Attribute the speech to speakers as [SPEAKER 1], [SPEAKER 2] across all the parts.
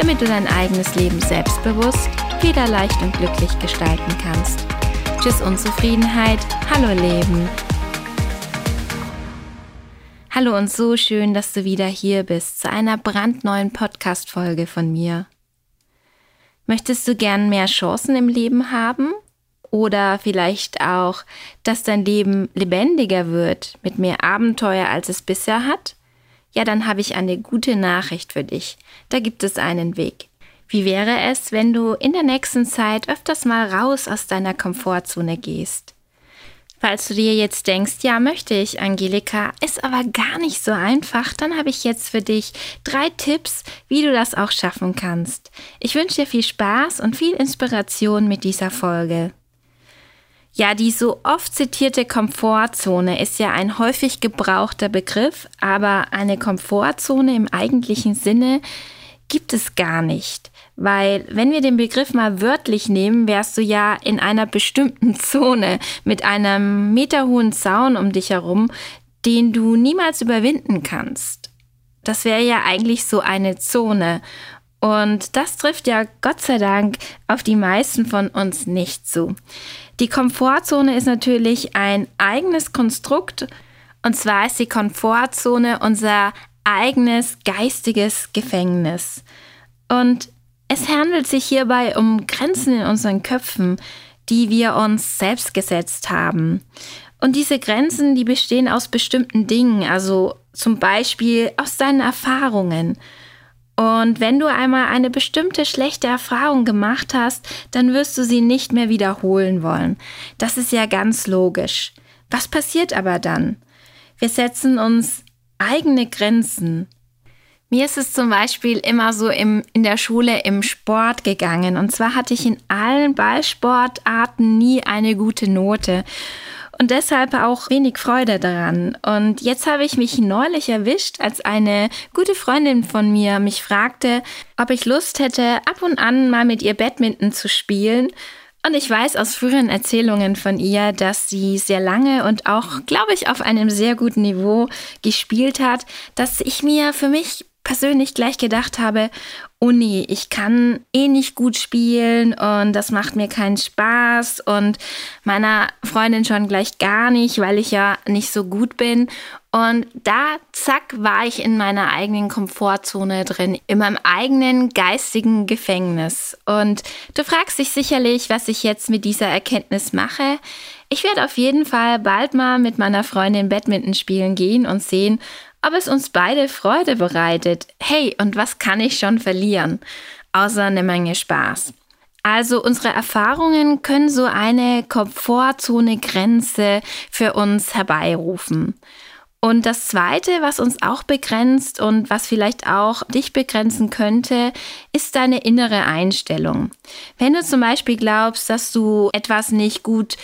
[SPEAKER 1] damit du dein eigenes Leben selbstbewusst, federleicht und glücklich gestalten kannst. Tschüss Unzufriedenheit, hallo Leben. Hallo und so schön, dass du wieder hier bist zu einer brandneuen Podcast-Folge von mir. Möchtest du gern mehr Chancen im Leben haben? Oder vielleicht auch, dass dein Leben lebendiger wird, mit mehr Abenteuer, als es bisher hat? Ja, dann habe ich eine gute Nachricht für dich. Da gibt es einen Weg. Wie wäre es, wenn du in der nächsten Zeit öfters mal raus aus deiner Komfortzone gehst? Falls du dir jetzt denkst, ja, möchte ich, Angelika, ist aber gar nicht so einfach, dann habe ich jetzt für dich drei Tipps, wie du das auch schaffen kannst. Ich wünsche dir viel Spaß und viel Inspiration mit dieser Folge. Ja, die so oft zitierte Komfortzone ist ja ein häufig gebrauchter Begriff, aber eine Komfortzone im eigentlichen Sinne gibt es gar nicht. Weil wenn wir den Begriff mal wörtlich nehmen, wärst du ja in einer bestimmten Zone mit einem meterhohen Zaun um dich herum, den du niemals überwinden kannst. Das wäre ja eigentlich so eine Zone. Und das trifft ja Gott sei Dank auf die meisten von uns nicht zu. Die Komfortzone ist natürlich ein eigenes Konstrukt. Und zwar ist die Komfortzone unser eigenes geistiges Gefängnis. Und es handelt sich hierbei um Grenzen in unseren Köpfen, die wir uns selbst gesetzt haben. Und diese Grenzen, die bestehen aus bestimmten Dingen, also zum Beispiel aus deinen Erfahrungen. Und wenn du einmal eine bestimmte schlechte Erfahrung gemacht hast, dann wirst du sie nicht mehr wiederholen wollen. Das ist ja ganz logisch. Was passiert aber dann? Wir setzen uns eigene Grenzen. Mir ist es zum Beispiel immer so im, in der Schule im Sport gegangen. Und zwar hatte ich in allen Ballsportarten nie eine gute Note und deshalb auch wenig Freude daran. Und jetzt habe ich mich neulich erwischt, als eine gute Freundin von mir mich fragte, ob ich Lust hätte, ab und an mal mit ihr Badminton zu spielen. Und ich weiß aus früheren Erzählungen von ihr, dass sie sehr lange und auch, glaube ich, auf einem sehr guten Niveau gespielt hat, dass ich mir für mich persönlich gleich gedacht habe, oh nee, ich kann eh nicht gut spielen und das macht mir keinen Spaß und meiner Freundin schon gleich gar nicht, weil ich ja nicht so gut bin. Und da, zack, war ich in meiner eigenen Komfortzone drin, in meinem eigenen geistigen Gefängnis. Und du fragst dich sicherlich, was ich jetzt mit dieser Erkenntnis mache. Ich werde auf jeden Fall bald mal mit meiner Freundin Badminton spielen gehen und sehen, ob es uns beide Freude bereitet. Hey, und was kann ich schon verlieren? Außer eine Menge Spaß. Also unsere Erfahrungen können so eine Komfortzone-Grenze für uns herbeirufen. Und das Zweite, was uns auch begrenzt und was vielleicht auch dich begrenzen könnte, ist deine innere Einstellung. Wenn du zum Beispiel glaubst, dass du etwas nicht gut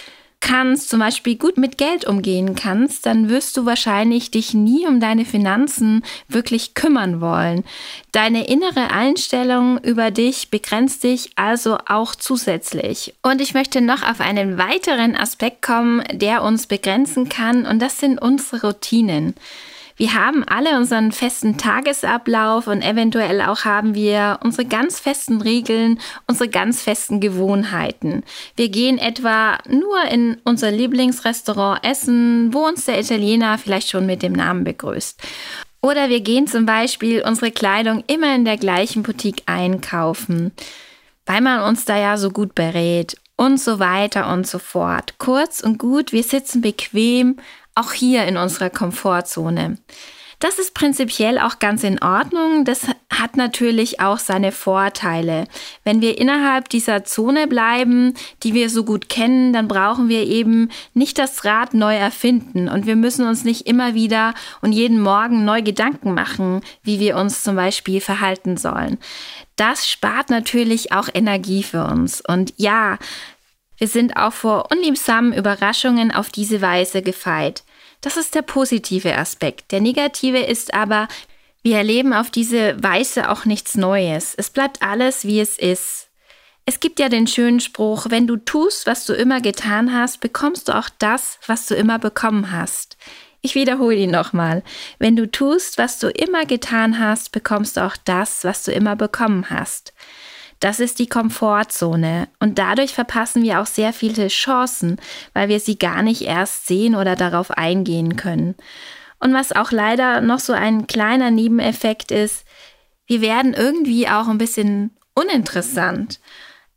[SPEAKER 1] kannst, zum Beispiel gut mit Geld umgehen kannst, dann wirst du wahrscheinlich dich nie um deine Finanzen wirklich kümmern wollen. Deine innere Einstellung über dich begrenzt dich also auch zusätzlich. Und ich möchte noch auf einen weiteren Aspekt kommen, der uns begrenzen kann, und das sind unsere Routinen. Wir haben alle unseren festen Tagesablauf und eventuell auch haben wir unsere ganz festen Regeln, unsere ganz festen Gewohnheiten. Wir gehen etwa nur in unser Lieblingsrestaurant essen, wo uns der Italiener vielleicht schon mit dem Namen begrüßt. Oder wir gehen zum Beispiel unsere Kleidung immer in der gleichen Boutique einkaufen, weil man uns da ja so gut berät und so weiter und so fort. Kurz und gut, wir sitzen bequem auch hier in unserer Komfortzone. Das ist prinzipiell auch ganz in Ordnung. Das hat natürlich auch seine Vorteile. Wenn wir innerhalb dieser Zone bleiben, die wir so gut kennen, dann brauchen wir eben nicht das Rad neu erfinden und wir müssen uns nicht immer wieder und jeden Morgen neu Gedanken machen, wie wir uns zum Beispiel verhalten sollen. das spart natürlich auch Energie für uns. Und ja, wir sind auch vor unliebsamen Überraschungen auf diese Weise gefeit. Das ist der positive Aspekt. Der negative ist aber, wir erleben auf diese Weise auch nichts Neues. Es bleibt alles, wie es ist. Es gibt ja den schönen Spruch, wenn du tust, was du immer getan hast, bekommst du auch das, was du immer bekommen hast. Ich wiederhole ihn nochmal. Wenn du tust, was du immer getan hast, bekommst du auch das, was du immer bekommen hast. Das ist die Komfortzone und dadurch verpassen wir auch sehr viele Chancen, weil wir sie gar nicht erst sehen oder darauf eingehen können. Und was auch leider noch so ein kleiner Nebeneffekt ist, wir werden irgendwie auch ein bisschen uninteressant.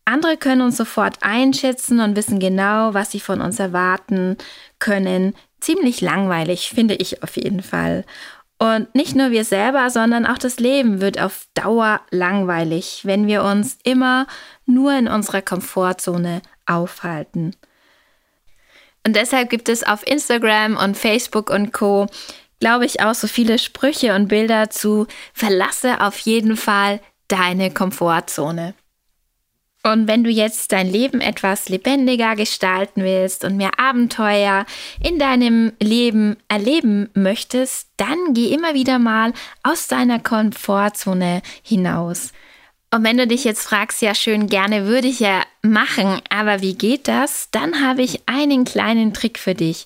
[SPEAKER 1] Andere können uns sofort einschätzen und wissen genau, was sie von uns erwarten können. Ziemlich langweilig, finde ich auf jeden Fall. Und nicht nur wir selber, sondern auch das Leben wird auf Dauer langweilig, wenn wir uns immer nur in unserer Komfortzone aufhalten. Und deshalb gibt es auf Instagram und Facebook und Co, glaube ich, auch so viele Sprüche und Bilder zu Verlasse auf jeden Fall deine Komfortzone. Und wenn du jetzt dein Leben etwas lebendiger gestalten willst und mehr Abenteuer in deinem Leben erleben möchtest, dann geh immer wieder mal aus deiner Komfortzone hinaus. Und wenn du dich jetzt fragst, ja schön, gerne würde ich ja machen, aber wie geht das? Dann habe ich einen kleinen Trick für dich.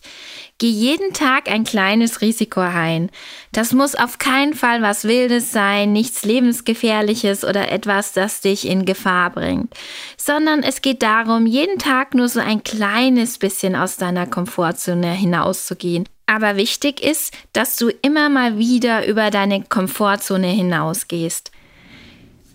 [SPEAKER 1] Geh jeden Tag ein kleines Risiko ein. Das muss auf keinen Fall was Wildes sein, nichts Lebensgefährliches oder etwas, das dich in Gefahr bringt, sondern es geht darum, jeden Tag nur so ein kleines bisschen aus deiner Komfortzone hinauszugehen. Aber wichtig ist, dass du immer mal wieder über deine Komfortzone hinausgehst.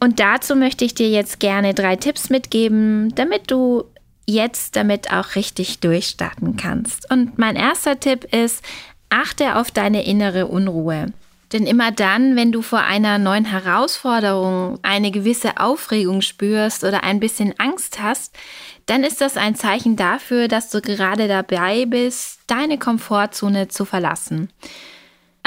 [SPEAKER 1] Und dazu möchte ich dir jetzt gerne drei Tipps mitgeben, damit du jetzt damit auch richtig durchstarten kannst. Und mein erster Tipp ist, achte auf deine innere Unruhe. Denn immer dann, wenn du vor einer neuen Herausforderung eine gewisse Aufregung spürst oder ein bisschen Angst hast, dann ist das ein Zeichen dafür, dass du gerade dabei bist, deine Komfortzone zu verlassen.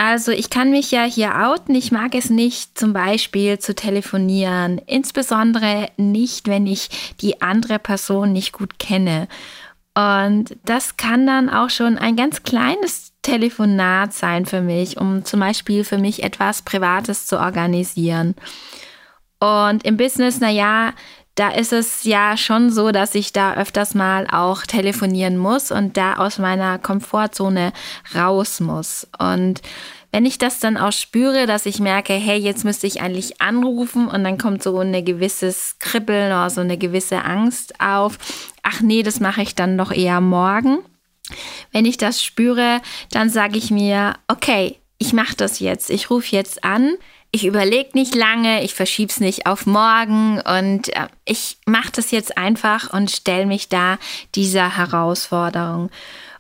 [SPEAKER 1] Also ich kann mich ja hier outen. Ich mag es nicht, zum Beispiel zu telefonieren. Insbesondere nicht, wenn ich die andere Person nicht gut kenne. Und das kann dann auch schon ein ganz kleines Telefonat sein für mich, um zum Beispiel für mich etwas Privates zu organisieren. Und im Business, naja, da ist es ja schon so, dass ich da öfters mal auch telefonieren muss und da aus meiner Komfortzone raus muss. Und wenn ich das dann auch spüre, dass ich merke, hey, jetzt müsste ich eigentlich anrufen und dann kommt so ein gewisses Kribbeln oder so eine gewisse Angst auf, ach nee, das mache ich dann noch eher morgen. Wenn ich das spüre, dann sage ich mir, okay, ich mache das jetzt, ich rufe jetzt an ich überlege nicht lange, ich verschiebe es nicht auf morgen und äh, ich mache das jetzt einfach und stelle mich da dieser Herausforderung.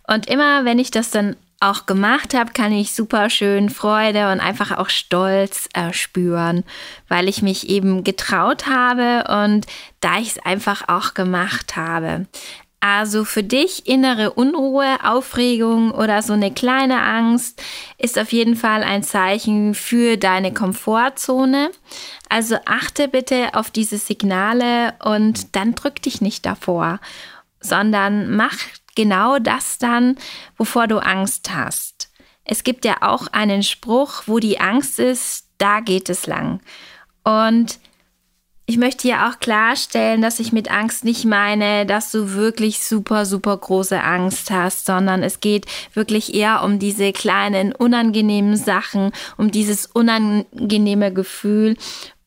[SPEAKER 1] Und immer, wenn ich das dann auch gemacht habe, kann ich super schön Freude und einfach auch Stolz äh, spüren, weil ich mich eben getraut habe und da ich es einfach auch gemacht habe. Also für dich innere Unruhe, Aufregung oder so eine kleine Angst ist auf jeden Fall ein Zeichen für deine Komfortzone. Also achte bitte auf diese Signale und dann drück dich nicht davor, sondern mach genau das dann, wovor du Angst hast. Es gibt ja auch einen Spruch, wo die Angst ist, da geht es lang. Und ich möchte hier auch klarstellen, dass ich mit Angst nicht meine, dass du wirklich super, super große Angst hast, sondern es geht wirklich eher um diese kleinen, unangenehmen Sachen, um dieses unangenehme Gefühl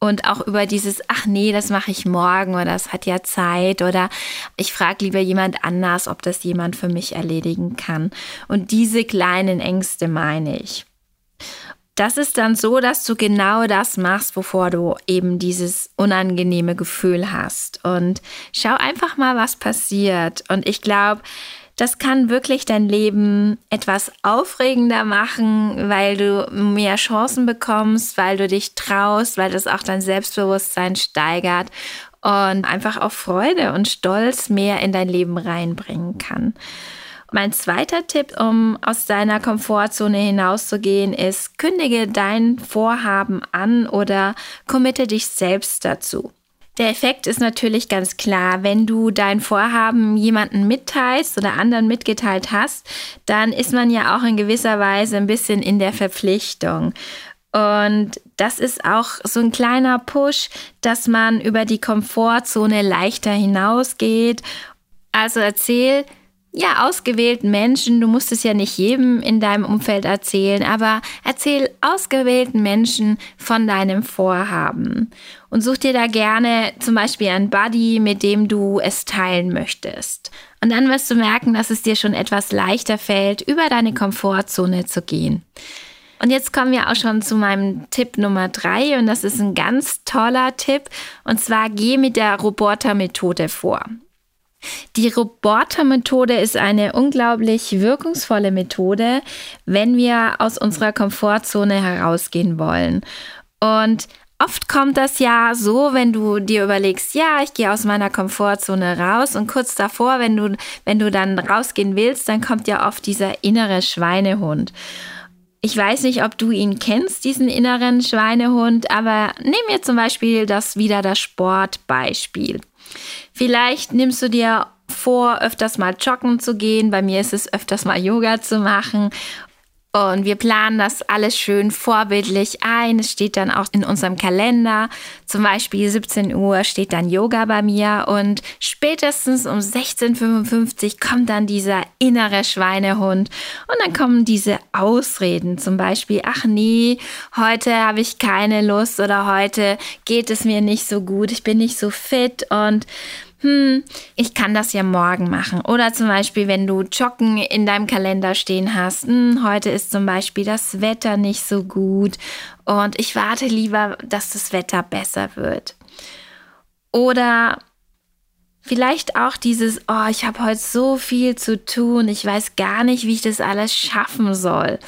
[SPEAKER 1] und auch über dieses, ach nee, das mache ich morgen oder das hat ja Zeit oder ich frage lieber jemand anders, ob das jemand für mich erledigen kann. Und diese kleinen Ängste meine ich das ist dann so, dass du genau das machst, wovor du eben dieses unangenehme Gefühl hast. Und schau einfach mal, was passiert. Und ich glaube, das kann wirklich dein Leben etwas aufregender machen, weil du mehr Chancen bekommst, weil du dich traust, weil das auch dein Selbstbewusstsein steigert und einfach auch Freude und Stolz mehr in dein Leben reinbringen kann. Mein zweiter Tipp, um aus deiner Komfortzone hinauszugehen, ist, kündige dein Vorhaben an oder committe dich selbst dazu. Der Effekt ist natürlich ganz klar. Wenn du dein Vorhaben jemanden mitteilst oder anderen mitgeteilt hast, dann ist man ja auch in gewisser Weise ein bisschen in der Verpflichtung. Und das ist auch so ein kleiner Push, dass man über die Komfortzone leichter hinausgeht. Also erzähl ja, ausgewählten Menschen, du musst es ja nicht jedem in deinem Umfeld erzählen, aber erzähl ausgewählten Menschen von deinem Vorhaben und such dir da gerne zum Beispiel einen Buddy, mit dem du es teilen möchtest. Und dann wirst du merken, dass es dir schon etwas leichter fällt, über deine Komfortzone zu gehen. Und jetzt kommen wir auch schon zu meinem Tipp Nummer drei und das ist ein ganz toller Tipp und zwar geh mit der Robotermethode vor. Die Robotermethode ist eine unglaublich wirkungsvolle Methode, wenn wir aus unserer Komfortzone herausgehen wollen. Und Oft kommt das ja so, wenn du dir überlegst, ja, ich gehe aus meiner Komfortzone raus und kurz davor, wenn du, wenn du dann rausgehen willst, dann kommt ja oft dieser innere Schweinehund. Ich weiß nicht, ob du ihn kennst, diesen inneren Schweinehund, aber nimm mir zum Beispiel das wieder das Sportbeispiel. Vielleicht nimmst du dir vor, öfters mal joggen zu gehen. Bei mir ist es öfters mal Yoga zu machen. Und wir planen das alles schön vorbildlich ein. Es steht dann auch in unserem Kalender. Zum Beispiel 17 Uhr steht dann Yoga bei mir und spätestens um 16.55 Uhr kommt dann dieser innere Schweinehund und dann kommen diese Ausreden. Zum Beispiel, ach nee, heute habe ich keine Lust oder heute geht es mir nicht so gut. Ich bin nicht so fit und hm, ich kann das ja morgen machen. Oder zum Beispiel, wenn du Joggen in deinem Kalender stehen hast, hm, heute ist zum Beispiel das Wetter nicht so gut und ich warte lieber, dass das Wetter besser wird. Oder vielleicht auch dieses, oh, ich habe heute so viel zu tun, ich weiß gar nicht, wie ich das alles schaffen soll.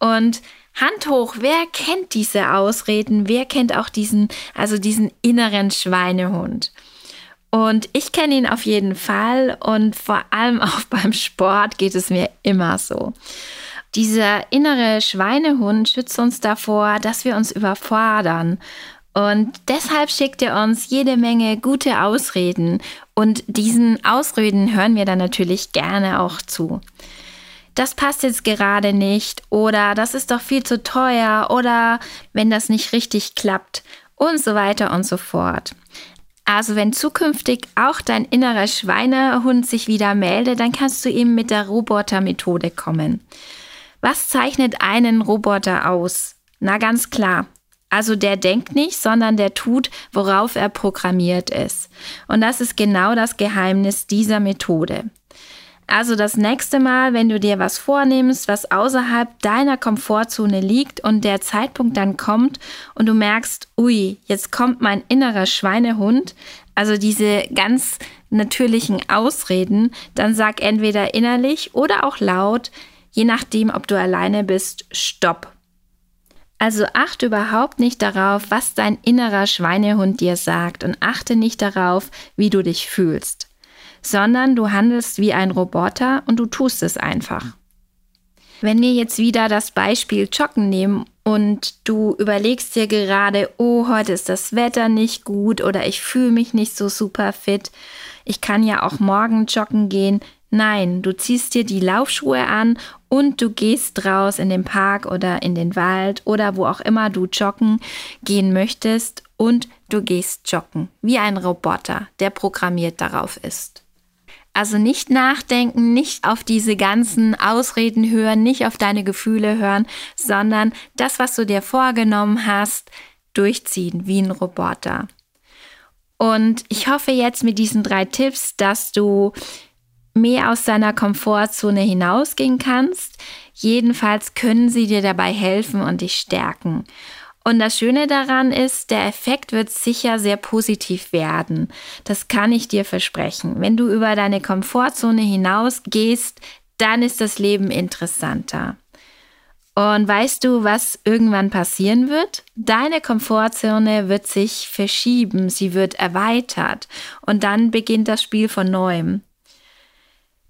[SPEAKER 1] Und Hand hoch, wer kennt diese Ausreden? Wer kennt auch diesen, also diesen inneren Schweinehund? Und ich kenne ihn auf jeden Fall und vor allem auch beim Sport geht es mir immer so. Dieser innere Schweinehund schützt uns davor, dass wir uns überfordern. Und deshalb schickt er uns jede Menge gute Ausreden. Und diesen Ausreden hören wir dann natürlich gerne auch zu. Das passt jetzt gerade nicht oder das ist doch viel zu teuer oder wenn das nicht richtig klappt und so weiter und so fort. Also wenn zukünftig auch dein innerer Schweinehund sich wieder meldet, dann kannst du ihm mit der Robotermethode kommen. Was zeichnet einen Roboter aus? Na ganz klar. Also der denkt nicht, sondern der tut, worauf er programmiert ist. Und das ist genau das Geheimnis dieser Methode. Also das nächste Mal, wenn du dir was vornimmst, was außerhalb deiner Komfortzone liegt und der Zeitpunkt dann kommt und du merkst, ui, jetzt kommt mein innerer Schweinehund, also diese ganz natürlichen Ausreden, dann sag entweder innerlich oder auch laut, je nachdem, ob du alleine bist, stopp. Also achte überhaupt nicht darauf, was dein innerer Schweinehund dir sagt und achte nicht darauf, wie du dich fühlst sondern du handelst wie ein Roboter und du tust es einfach. Wenn wir jetzt wieder das Beispiel Joggen nehmen und du überlegst dir gerade, oh, heute ist das Wetter nicht gut oder ich fühle mich nicht so super fit, ich kann ja auch morgen joggen gehen. Nein, du ziehst dir die Laufschuhe an und du gehst raus in den Park oder in den Wald oder wo auch immer du joggen gehen möchtest und du gehst joggen, wie ein Roboter, der programmiert darauf ist. Also nicht nachdenken, nicht auf diese ganzen Ausreden hören, nicht auf deine Gefühle hören, sondern das, was du dir vorgenommen hast, durchziehen wie ein Roboter. Und ich hoffe jetzt mit diesen drei Tipps, dass du mehr aus deiner Komfortzone hinausgehen kannst. Jedenfalls können sie dir dabei helfen und dich stärken. Und das Schöne daran ist, der Effekt wird sicher sehr positiv werden. Das kann ich dir versprechen. Wenn du über deine Komfortzone hinausgehst, dann ist das Leben interessanter. Und weißt du, was irgendwann passieren wird? Deine Komfortzone wird sich verschieben, sie wird erweitert und dann beginnt das Spiel von neuem.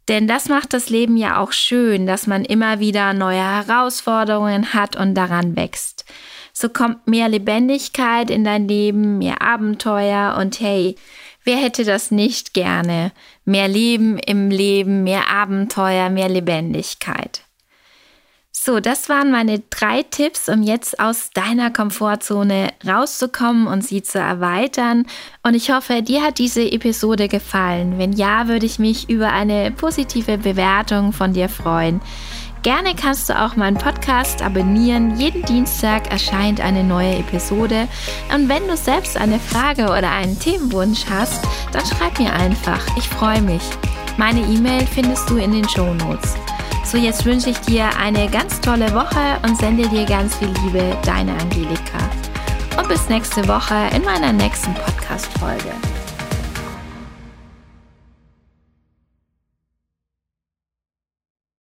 [SPEAKER 1] Denn das macht das Leben ja auch schön, dass man immer wieder neue Herausforderungen hat und daran wächst. So kommt mehr Lebendigkeit in dein Leben, mehr Abenteuer und hey, wer hätte das nicht gerne? Mehr Leben im Leben, mehr Abenteuer, mehr Lebendigkeit. So, das waren meine drei Tipps, um jetzt aus deiner Komfortzone rauszukommen und sie zu erweitern. Und ich hoffe, dir hat diese Episode gefallen. Wenn ja, würde ich mich über eine positive Bewertung von dir freuen. Gerne kannst du auch meinen Podcast abonnieren. Jeden Dienstag erscheint eine neue Episode. Und wenn du selbst eine Frage oder einen Themenwunsch hast, dann schreib mir einfach. Ich freue mich. Meine E-Mail findest du in den Show Notes. So, jetzt wünsche ich dir eine ganz tolle Woche und sende dir ganz viel Liebe, deine Angelika. Und bis nächste Woche in meiner nächsten Podcast-Folge.